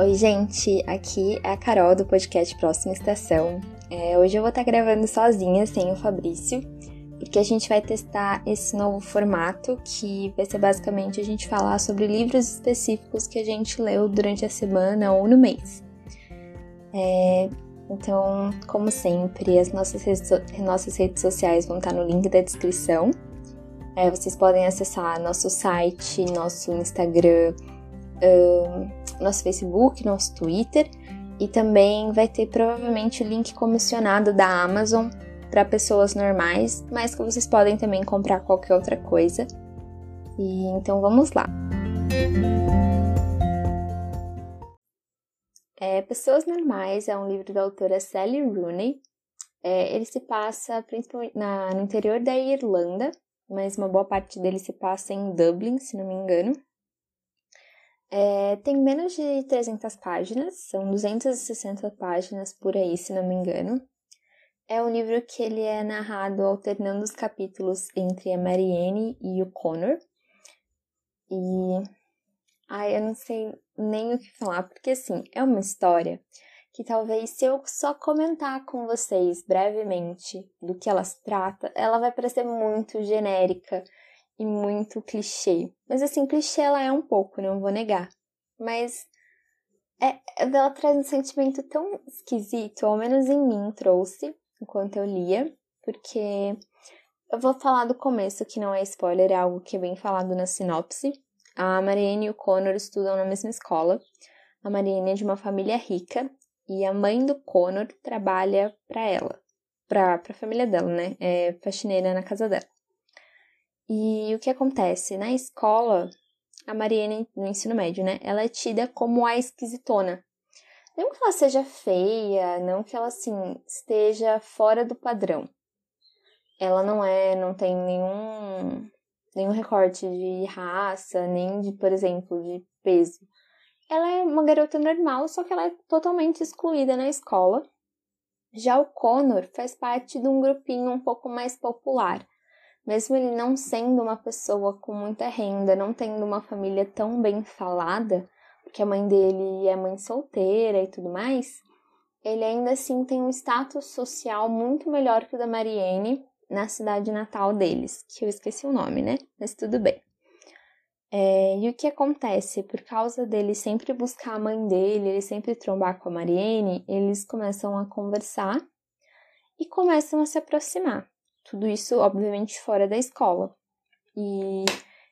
Oi, gente, aqui é a Carol do podcast Próxima Estação. É, hoje eu vou estar gravando sozinha, sem o Fabrício, porque a gente vai testar esse novo formato que vai ser basicamente a gente falar sobre livros específicos que a gente leu durante a semana ou no mês. É, então, como sempre, as nossas redes, nossas redes sociais vão estar no link da descrição. É, vocês podem acessar nosso site, nosso Instagram, um, nosso Facebook, nosso Twitter e também vai ter provavelmente o link comissionado da Amazon para pessoas normais, mas que vocês podem também comprar qualquer outra coisa. E então vamos lá. É, Pessoas Normais é um livro da autora Sally Rooney. É, ele se passa principalmente na, no interior da Irlanda, mas uma boa parte dele se passa em Dublin, se não me engano. É, tem menos de 300 páginas, são 260 páginas por aí, se não me engano. É um livro que ele é narrado alternando os capítulos entre a Marianne e o Connor. E. Ai, eu não sei nem o que falar, porque assim, é uma história que talvez se eu só comentar com vocês brevemente do que elas trata, ela vai parecer muito genérica e muito clichê. Mas assim, clichê ela é um pouco, não vou negar. Mas é, ela traz um sentimento tão esquisito, ao menos em mim trouxe, enquanto eu lia, porque eu vou falar do começo, que não é spoiler, é algo que é bem falado na sinopse. A Marianne e o Connor estudam na mesma escola. A Marianne é de uma família rica e a mãe do Connor trabalha para ela, para a família dela, né? É faxineira na casa dela. E o que acontece? Na escola, a Mariana, no ensino médio, né? Ela é tida como a esquisitona. Não que ela seja feia, não que ela, assim, esteja fora do padrão. Ela não é, não tem nenhum, nenhum recorte de raça, nem de, por exemplo, de peso. Ela é uma garota normal, só que ela é totalmente excluída na escola. Já o Connor faz parte de um grupinho um pouco mais popular mesmo ele não sendo uma pessoa com muita renda, não tendo uma família tão bem falada, porque a mãe dele é mãe solteira e tudo mais, ele ainda assim tem um status social muito melhor que o da Marianne na cidade natal deles, que eu esqueci o nome, né? Mas tudo bem. É, e o que acontece? Por causa dele sempre buscar a mãe dele, ele sempre trombar com a Marianne, eles começam a conversar e começam a se aproximar. Tudo isso, obviamente, fora da escola. E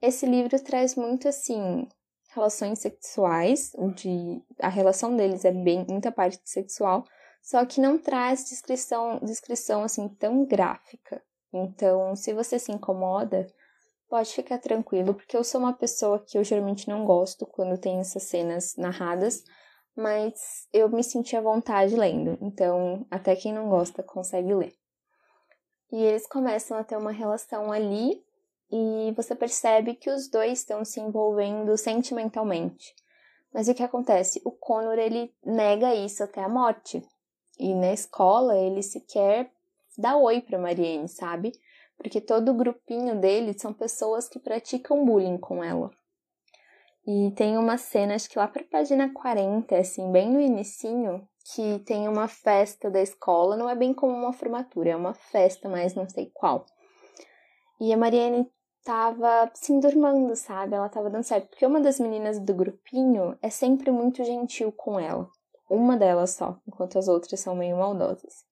esse livro traz muito assim relações sexuais, onde a relação deles é bem muita parte sexual, só que não traz descrição, descrição assim tão gráfica. Então, se você se incomoda, pode ficar tranquilo, porque eu sou uma pessoa que eu geralmente não gosto quando tem essas cenas narradas, mas eu me senti à vontade lendo. Então, até quem não gosta consegue ler. E eles começam a ter uma relação ali e você percebe que os dois estão se envolvendo sentimentalmente. Mas o que acontece? O Connor ele nega isso até a morte. E na escola ele sequer dá oi para Marianne, sabe? Porque todo o grupinho dele são pessoas que praticam bullying com ela. E tem uma cena, acho que lá para página 40, assim, bem no inicinho, que tem uma festa da escola, não é bem como uma formatura, é uma festa, mas não sei qual. E a Mariane tava se endurmando, sabe? Ela tava dando certo, porque uma das meninas do grupinho é sempre muito gentil com ela. Uma delas só, enquanto as outras são meio maldosas.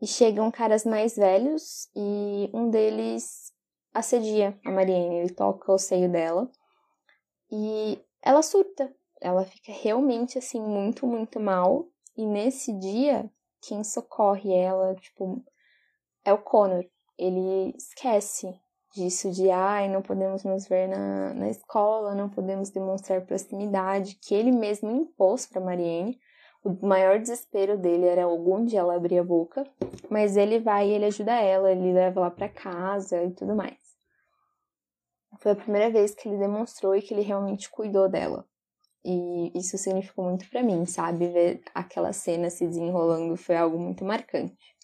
E chegam caras mais velhos e um deles assedia a Mariane, ele toca o seio dela e ela surta. Ela fica realmente assim muito, muito mal. E nesse dia, quem socorre ela, tipo, é o Connor. Ele esquece disso de ai, não podemos nos ver na, na escola, não podemos demonstrar proximidade, que ele mesmo impôs para Marianne. O maior desespero dele era algum dia ela abrir a boca, mas ele vai e ele ajuda ela, ele leva ela para casa e tudo mais. Foi a primeira vez que ele demonstrou e que ele realmente cuidou dela. E isso significou muito para mim, sabe? Ver aquela cena se desenrolando foi algo muito marcante.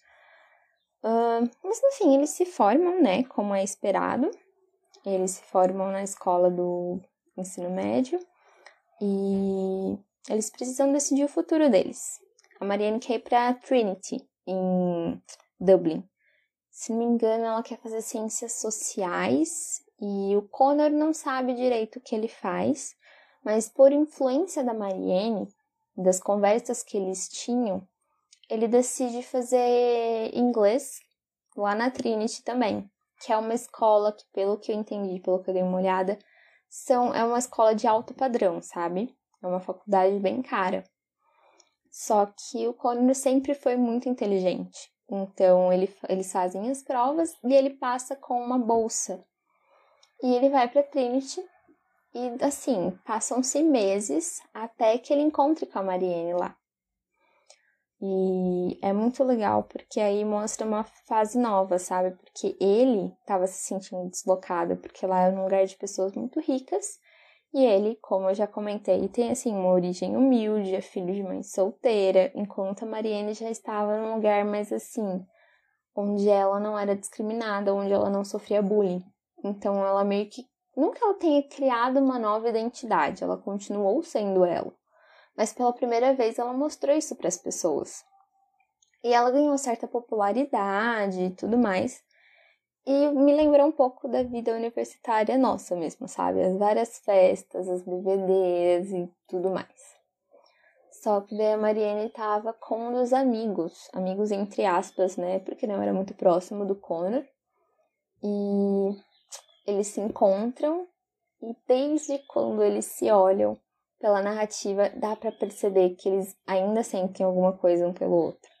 Uh, mas no fim, eles se formam, né? Como é esperado. Eles se formam na escola do ensino médio. E eles precisam decidir o futuro deles. A Marianne quer ir para Trinity, em Dublin. Se não me engano, ela quer fazer ciências sociais e o Connor não sabe direito o que ele faz, mas por influência da Marianne, das conversas que eles tinham, ele decide fazer inglês lá na Trinity também, que é uma escola que, pelo que eu entendi, pelo que eu dei uma olhada, são, é uma escola de alto padrão, sabe? É uma faculdade bem cara. Só que o Connor sempre foi muito inteligente. Então, ele, eles fazem as provas e ele passa com uma bolsa. E ele vai para Trinity e, assim, passam-se meses até que ele encontre com a Marianne lá. E é muito legal porque aí mostra uma fase nova, sabe? Porque ele estava se sentindo deslocado, porque lá é um lugar de pessoas muito ricas. E ele, como eu já comentei, tem assim uma origem humilde, é filho de mãe solteira, enquanto a Mariane já estava num lugar mais assim, onde ela não era discriminada, onde ela não sofria bullying. Então ela meio que nunca ela tenha criado uma nova identidade, ela continuou sendo ela mas pela primeira vez ela mostrou isso para as pessoas. E ela ganhou certa popularidade e tudo mais. E me lembrou um pouco da vida universitária nossa mesmo, sabe? As várias festas, as bebedeiras e tudo mais. Só que daí a Mariane tava com um dos amigos, amigos entre aspas, né? Porque não era muito próximo do Connor. E eles se encontram e desde quando eles se olham, pela narrativa, dá para perceber que eles ainda sentem alguma coisa um pelo outro.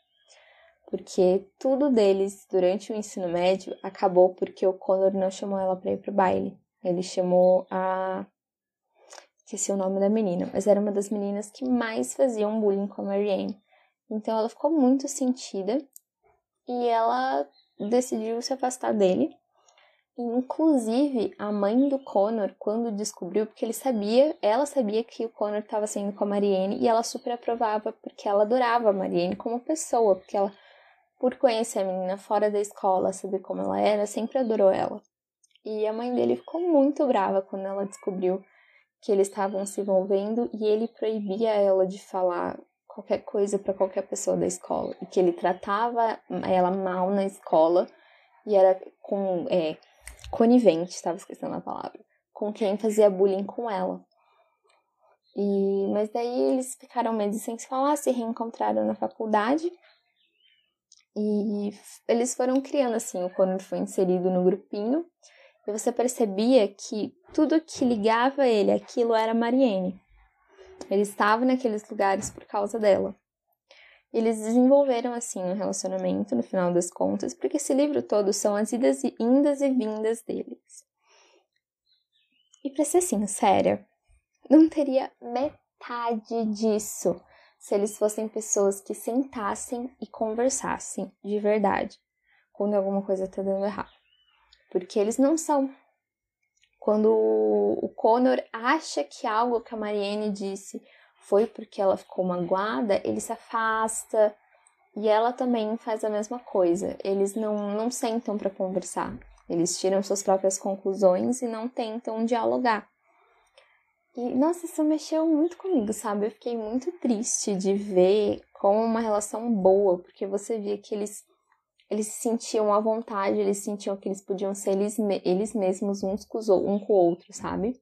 Porque tudo deles durante o ensino médio acabou porque o Connor não chamou ela para ir pro baile. Ele chamou a. Esqueci o nome da menina, mas era uma das meninas que mais faziam bullying com a Marianne. Então ela ficou muito sentida e ela decidiu se afastar dele Inclusive, a mãe do Connor, quando descobriu, porque ele sabia, ela sabia que o Connor estava saindo com a Marianne e ela super aprovava, porque ela adorava a Marianne como pessoa, porque ela, por conhecer a menina fora da escola, saber como ela era, sempre adorou ela. E a mãe dele ficou muito brava quando ela descobriu que eles estavam se envolvendo e ele proibia ela de falar qualquer coisa para qualquer pessoa da escola e que ele tratava ela mal na escola e era com é, conivente, estava esquecendo a palavra, com quem fazia bullying com ela. E, mas daí eles ficaram meses sem se falar, se reencontraram na faculdade. E eles foram criando assim, o Conor foi inserido no grupinho. E você percebia que tudo que ligava ele aquilo era Mariene. Ele estava naqueles lugares por causa dela. Eles desenvolveram assim um relacionamento no final das contas, porque esse livro todo são as idas e indas e vindas deles. E para ser sincera, não teria metade disso se eles fossem pessoas que sentassem e conversassem de verdade quando alguma coisa tá dando errado. Porque eles não são. Quando o Connor acha que algo que a Marianne disse foi porque ela ficou magoada, ele se afasta e ela também faz a mesma coisa. Eles não, não sentam para conversar, eles tiram suas próprias conclusões e não tentam dialogar. E nossa, isso mexeu muito comigo, sabe? Eu fiquei muito triste de ver como uma relação boa, porque você via que eles eles se sentiam à vontade, eles sentiam que eles podiam ser eles, eles mesmos uns com, os, um com o outro, sabe?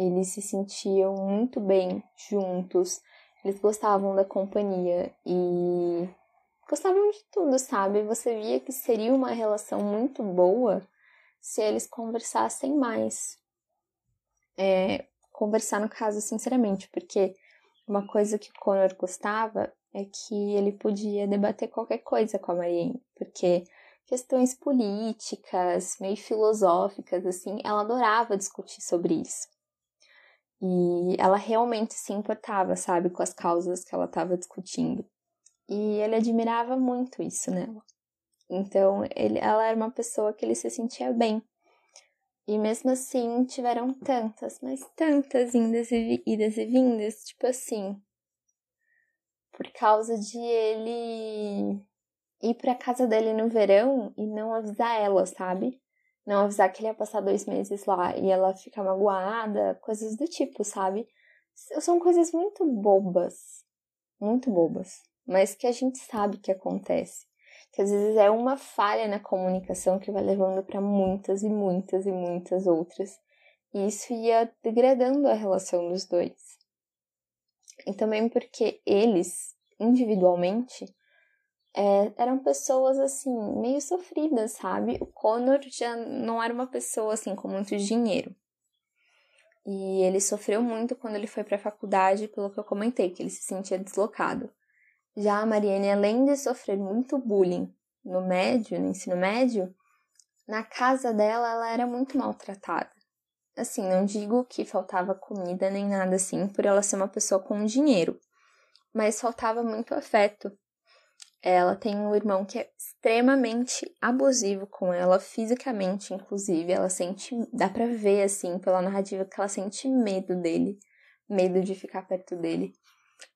Eles se sentiam muito bem juntos, eles gostavam da companhia e gostavam de tudo, sabe? Você via que seria uma relação muito boa se eles conversassem mais. É, conversar, no caso, sinceramente, porque uma coisa que o Connor gostava é que ele podia debater qualquer coisa com a Marianne, porque questões políticas, meio filosóficas, assim, ela adorava discutir sobre isso. E ela realmente se importava, sabe, com as causas que ela estava discutindo. E ele admirava muito isso nela. Então, ele, ela era uma pessoa que ele se sentia bem. E mesmo assim, tiveram tantas, mas tantas indas e, idas e vindas, tipo assim. Por causa de ele ir pra casa dele no verão e não avisar ela, sabe? Não avisar que ele ia passar dois meses lá e ela ficar magoada, coisas do tipo, sabe? são coisas muito bobas, muito bobas, mas que a gente sabe que acontece. Que às vezes é uma falha na comunicação que vai levando para muitas e muitas e muitas outras. E isso ia degradando a relação dos dois. E também porque eles, individualmente, é, eram pessoas assim, meio sofridas, sabe? O Connor já não era uma pessoa assim com muito dinheiro. E ele sofreu muito quando ele foi para a faculdade, pelo que eu comentei, que ele se sentia deslocado. Já a Mariane, além de sofrer muito bullying no médio, no ensino médio, na casa dela ela era muito maltratada. Assim, não digo que faltava comida nem nada assim, por ela ser uma pessoa com dinheiro, mas faltava muito afeto. Ela tem um irmão que é extremamente abusivo com ela, fisicamente, inclusive. Ela sente, dá pra ver, assim, pela narrativa, que ela sente medo dele, medo de ficar perto dele.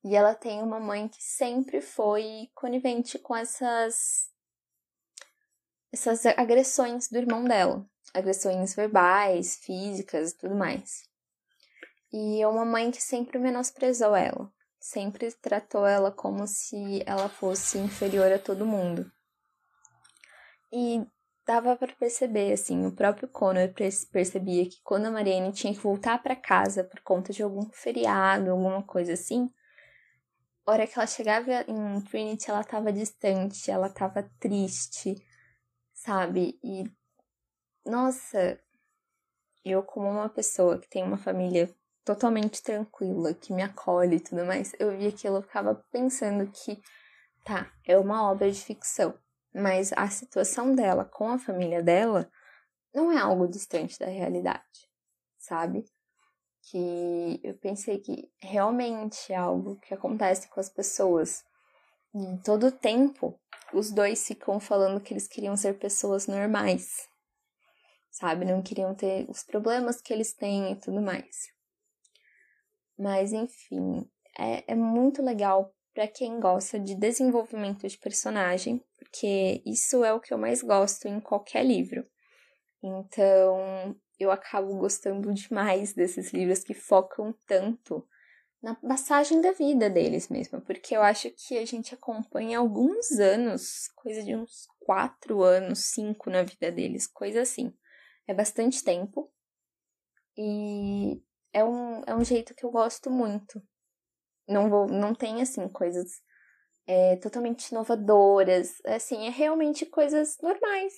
E ela tem uma mãe que sempre foi conivente com essas essas agressões do irmão dela, agressões verbais, físicas e tudo mais. E é uma mãe que sempre menosprezou ela, sempre tratou ela como se ela fosse inferior a todo mundo. E dava para perceber, assim, o próprio Connor percebia que quando a Marianne tinha que voltar para casa por conta de algum feriado, alguma coisa assim, a hora que ela chegava em Trinity, ela tava distante, ela tava triste, sabe? E nossa, eu como uma pessoa que tem uma família totalmente tranquila, que me acolhe e tudo mais, eu vi aquilo, eu ficava pensando que tá, é uma obra de ficção, mas a situação dela com a família dela não é algo distante da realidade, sabe? que eu pensei que realmente é algo que acontece com as pessoas. Em todo tempo, os dois ficam falando que eles queriam ser pessoas normais, sabe? Não queriam ter os problemas que eles têm e tudo mais. Mas, enfim, é, é muito legal para quem gosta de desenvolvimento de personagem, porque isso é o que eu mais gosto em qualquer livro. Então, eu acabo gostando demais desses livros que focam tanto na passagem da vida deles mesmo, porque eu acho que a gente acompanha alguns anos, coisa de uns quatro anos, cinco na vida deles, coisa assim. É bastante tempo e é um, é um jeito que eu gosto muito. Não vou, não tem assim coisas é, totalmente inovadoras, assim, é realmente coisas normais,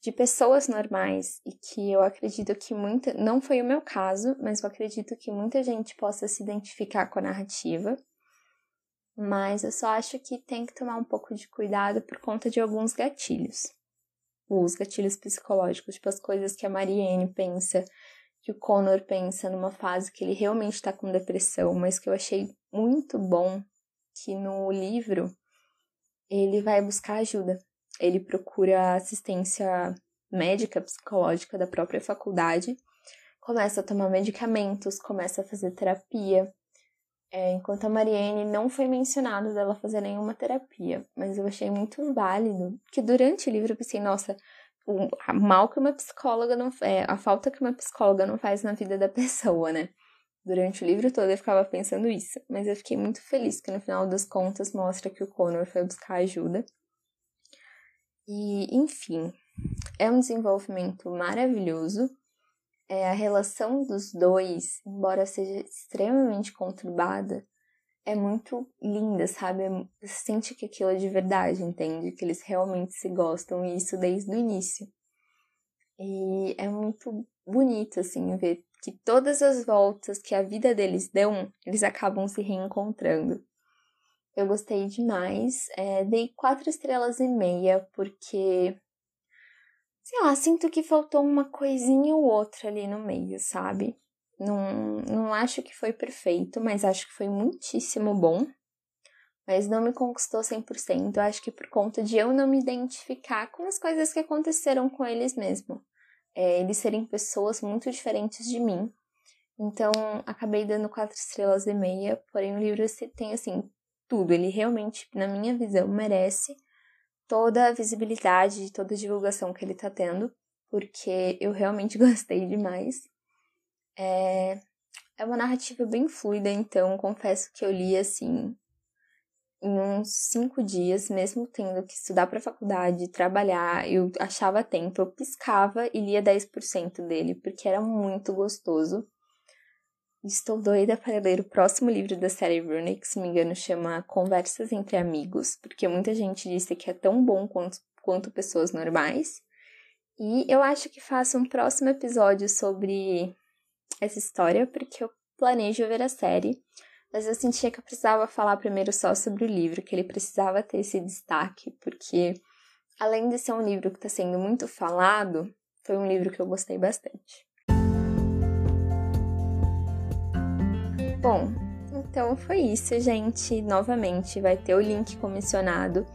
de pessoas normais e que eu acredito que muita, não foi o meu caso, mas eu acredito que muita gente possa se identificar com a narrativa. Mas eu só acho que tem que tomar um pouco de cuidado por conta de alguns gatilhos. Os gatilhos psicológicos, tipo as coisas que a Marianne pensa, que o Connor pensa numa fase que ele realmente está com depressão, mas que eu achei muito bom que no livro ele vai buscar ajuda ele procura assistência médica, psicológica da própria faculdade, começa a tomar medicamentos, começa a fazer terapia. É, enquanto a Mariane não foi mencionado dela fazer nenhuma terapia, mas eu achei muito válido que durante o livro eu pensei, nossa, o mal que uma psicóloga não é, a falta que uma psicóloga não faz na vida da pessoa, né? Durante o livro todo eu ficava pensando isso, mas eu fiquei muito feliz que no final das contas mostra que o Connor foi buscar ajuda e, enfim, é um desenvolvimento maravilhoso. É, a relação dos dois, embora seja extremamente conturbada, é muito linda, sabe? É você sente que aquilo é de verdade, entende? Que eles realmente se gostam, e isso desde o início. E é muito bonito, assim, ver que todas as voltas que a vida deles dão, eles acabam se reencontrando. Eu gostei demais. É, dei quatro estrelas e meia, porque. Sei lá, sinto que faltou uma coisinha ou outra ali no meio, sabe? Não, não acho que foi perfeito, mas acho que foi muitíssimo bom. Mas não me conquistou 100%. Eu acho que por conta de eu não me identificar com as coisas que aconteceram com eles mesmo. É, eles serem pessoas muito diferentes de mim. Então, acabei dando quatro estrelas e meia, porém o livro tem, assim, tudo. Ele realmente, na minha visão, merece toda a visibilidade toda a divulgação que ele tá tendo, porque eu realmente gostei demais. É... É uma narrativa bem fluida, então confesso que eu li assim em uns cinco dias, mesmo tendo que estudar para faculdade, trabalhar, eu achava tempo, eu piscava e lia 10% dele, porque era muito gostoso. Estou doida para ler o próximo livro da série que se me engano chama Conversas entre Amigos, porque muita gente disse que é tão bom quanto, quanto pessoas normais. E eu acho que faço um próximo episódio sobre essa história, porque eu planejo ver a série mas eu sentia que eu precisava falar primeiro só sobre o livro, que ele precisava ter esse destaque, porque além de ser um livro que está sendo muito falado, foi um livro que eu gostei bastante. Bom, então foi isso, gente. Novamente, vai ter o link comissionado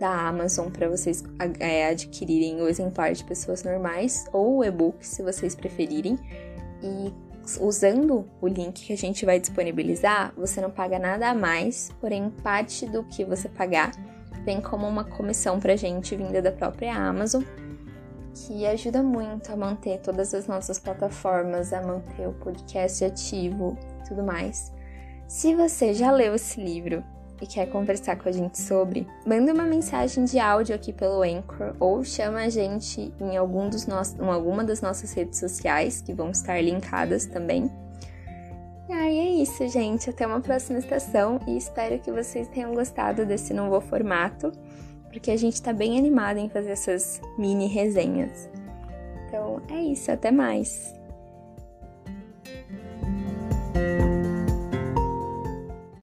da Amazon para vocês é, adquirirem o exemplar de pessoas normais ou o e-book, se vocês preferirem. E usando o link que a gente vai disponibilizar, você não paga nada a mais, porém parte do que você pagar vem como uma comissão pra gente vinda da própria Amazon, que ajuda muito a manter todas as nossas plataformas, a manter o podcast ativo, tudo mais. Se você já leu esse livro e quer conversar com a gente sobre, manda uma mensagem de áudio aqui pelo Anchor ou chama a gente em, algum dos nossos, em alguma das nossas redes sociais, que vão estar linkadas também. E aí é isso, gente. Até uma próxima estação e espero que vocês tenham gostado desse novo formato, porque a gente está bem animado em fazer essas mini resenhas. Então é isso, até mais!